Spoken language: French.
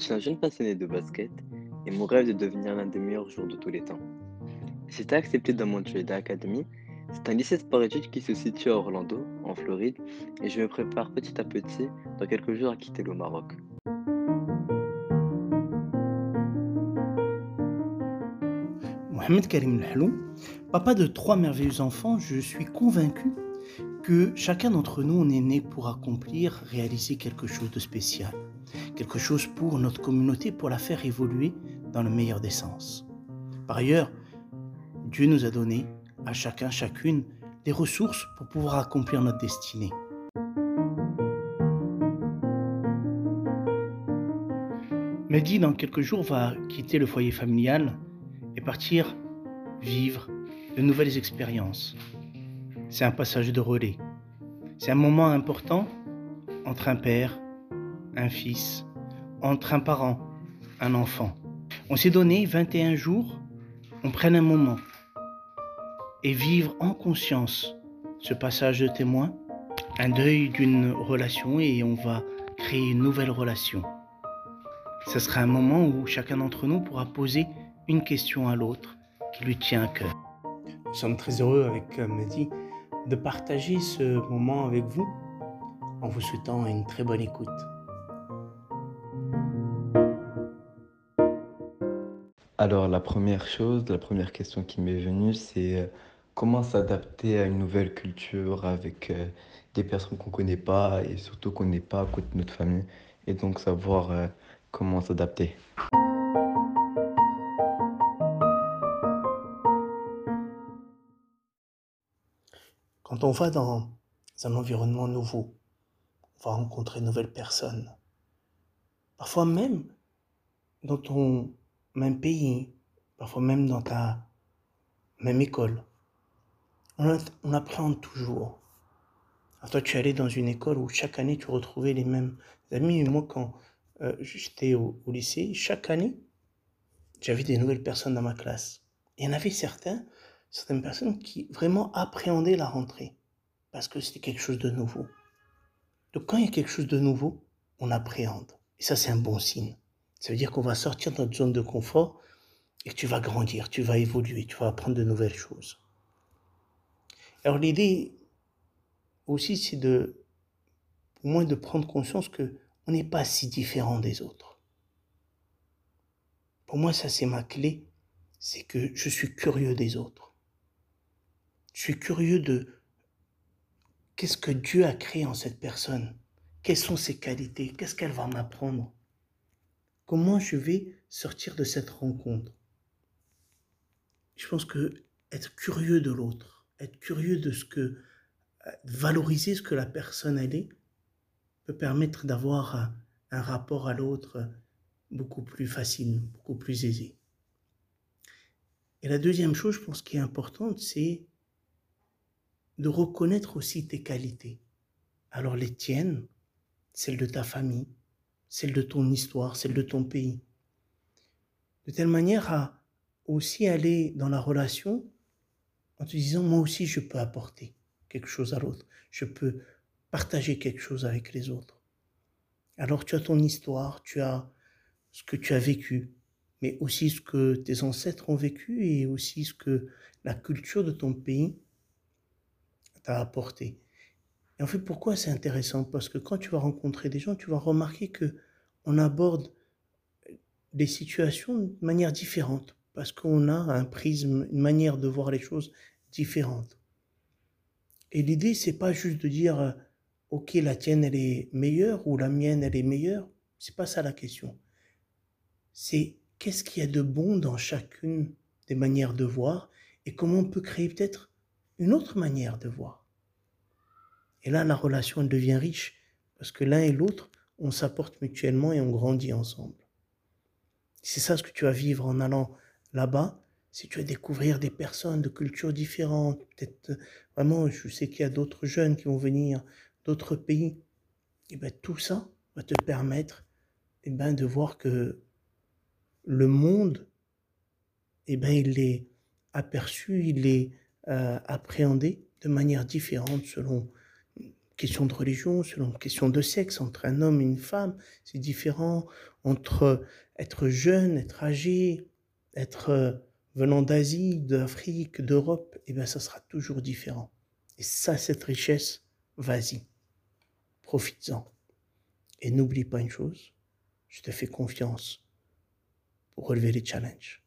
suis un jeune passionné de basket et mon rêve est de devenir l'un des meilleurs joueurs de tous les temps. Été accepté dans Montreal Academy. C'est un lycée sport-études qui se situe à Orlando, en Floride, et je me prépare petit à petit dans quelques jours à quitter le Maroc. Mohamed Karim Lhalou, papa de trois merveilleux enfants, je suis convaincu que chacun d'entre nous, on est né pour accomplir, réaliser quelque chose de spécial, quelque chose pour notre communauté, pour la faire évoluer dans le meilleur des sens. Par ailleurs, Dieu nous a donné à chacun, chacune, des ressources pour pouvoir accomplir notre destinée. Mehdi, dans quelques jours, va quitter le foyer familial et partir vivre de nouvelles expériences. C'est un passage de relais. C'est un moment important entre un père, un fils, entre un parent, un enfant. On s'est donné 21 jours, on prenne un moment et vivre en conscience ce passage de témoin, un deuil d'une relation et on va créer une nouvelle relation. Ce sera un moment où chacun d'entre nous pourra poser une question à l'autre qui lui tient à cœur. Nous sommes très heureux avec euh, Mehdi de partager ce moment avec vous en vous souhaitant une très bonne écoute. Alors la première chose, la première question qui m'est venue, c'est euh, comment s'adapter à une nouvelle culture avec euh, des personnes qu'on ne connaît pas et surtout qu'on n'est pas à côté de notre famille et donc savoir euh, comment s'adapter. Quand on va dans un environnement nouveau, on va rencontrer de nouvelles personnes. Parfois même dans ton même pays, parfois même dans ta même école. On, on appréhende toujours. Alors toi, tu allais dans une école où chaque année, tu retrouvais les mêmes amis. Moi, quand euh, j'étais au, lycée, chaque année, j'avais des nouvelles personnes dans ma classe. Il y en avait certains, certaines personnes qui vraiment appréhendaient la rentrée parce que c'était quelque chose de nouveau. Donc quand il y a quelque chose de nouveau, on appréhende. Et ça, c'est un bon signe. Ça veut dire qu'on va sortir de notre zone de confort et tu vas grandir, tu vas évoluer, tu vas apprendre de nouvelles choses. Alors l'idée aussi, c'est de, au moins de prendre conscience que on n'est pas si différent des autres. Pour moi, ça c'est ma clé, c'est que je suis curieux des autres. Je suis curieux de qu'est-ce que Dieu a créé en cette personne, quelles sont ses qualités, qu'est-ce qu'elle va m'apprendre, comment je vais sortir de cette rencontre? Je pense que être curieux de l'autre, être curieux de ce que, valoriser ce que la personne elle est, peut permettre d'avoir un, un rapport à l'autre beaucoup plus facile, beaucoup plus aisé. Et la deuxième chose, je pense, qui est importante, c'est de reconnaître aussi tes qualités. Alors les tiennes, celles de ta famille, celles de ton histoire, celles de ton pays. De telle manière à aussi aller dans la relation en te disant, moi aussi je peux apporter quelque chose à l'autre, je peux partager quelque chose avec les autres. Alors tu as ton histoire, tu as ce que tu as vécu, mais aussi ce que tes ancêtres ont vécu et aussi ce que la culture de ton pays t'a apporté. Et en fait, pourquoi c'est intéressant? Parce que quand tu vas rencontrer des gens, tu vas remarquer que on aborde des situations de manière différente, parce qu'on a un prisme, une manière de voir les choses différente. Et l'idée, c'est pas juste de dire, euh, ok, la tienne elle est meilleure ou la mienne elle est meilleure. C'est pas ça la question. C'est qu'est-ce qu'il y a de bon dans chacune des manières de voir et comment on peut créer peut-être une autre manière de voir. Et là, la relation devient riche parce que l'un et l'autre, on s'apporte mutuellement et on grandit ensemble. C'est ça ce que tu vas vivre en allant là-bas. Si tu vas découvrir des personnes de cultures différentes, peut-être vraiment, je sais qu'il y a d'autres jeunes qui vont venir d'autres pays, et bien tout ça va te permettre et ben, de voir que le monde, et ben, il est aperçu, il est euh, appréhendé de manière différente selon question de religion, selon question de sexe, entre un homme et une femme, c'est différent. Entre être jeune, être âgé, être euh, venant d'Asie, d'Afrique, d'Europe, eh bien, ça sera toujours différent. Et ça, cette richesse, vas-y, profites-en. Et n'oublie pas une chose, je te fais confiance pour relever les challenges.